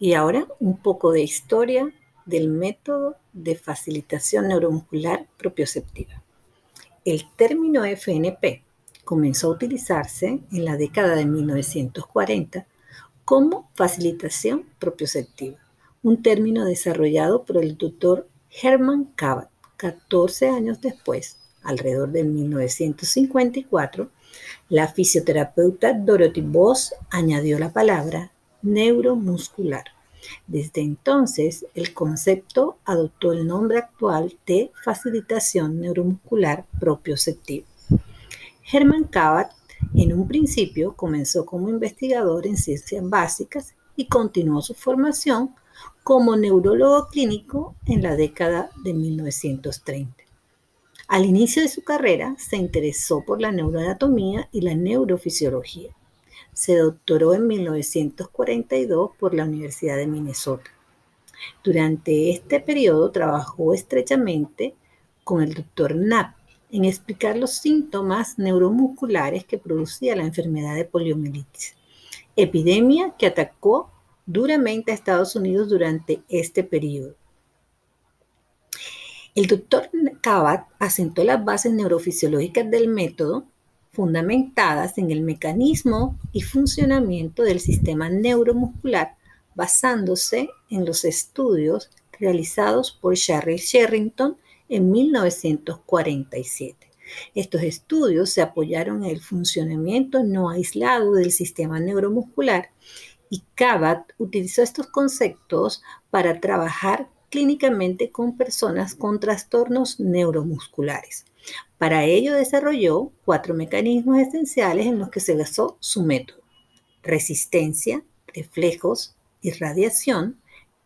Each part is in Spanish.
Y ahora un poco de historia del método de facilitación neuromuscular propioceptiva. El término FNP comenzó a utilizarse en la década de 1940 como facilitación propioceptiva, un término desarrollado por el doctor Herman Kabat 14 años después, alrededor de 1954, la fisioterapeuta Dorothy Voss añadió la palabra neuromuscular. Desde entonces, el concepto adoptó el nombre actual de facilitación neuromuscular propioceptiva. Herman Kabat en un principio comenzó como investigador en ciencias básicas y continuó su formación como neurólogo clínico en la década de 1930. Al inicio de su carrera se interesó por la neuroanatomía y la neurofisiología. Se doctoró en 1942 por la Universidad de Minnesota. Durante este periodo trabajó estrechamente con el doctor Knapp en explicar los síntomas neuromusculares que producía la enfermedad de poliomielitis, epidemia que atacó duramente a Estados Unidos durante este periodo. El doctor Kabat asentó las bases neurofisiológicas del método fundamentadas en el mecanismo y funcionamiento del sistema neuromuscular basándose en los estudios realizados por Charles Sherrington en 1947. Estos estudios se apoyaron en el funcionamiento no aislado del sistema neuromuscular y Kabat utilizó estos conceptos para trabajar clínicamente con personas con trastornos neuromusculares. Para ello desarrolló cuatro mecanismos esenciales en los que se basó su método. Resistencia, reflejos, irradiación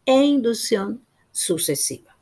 e inducción sucesiva.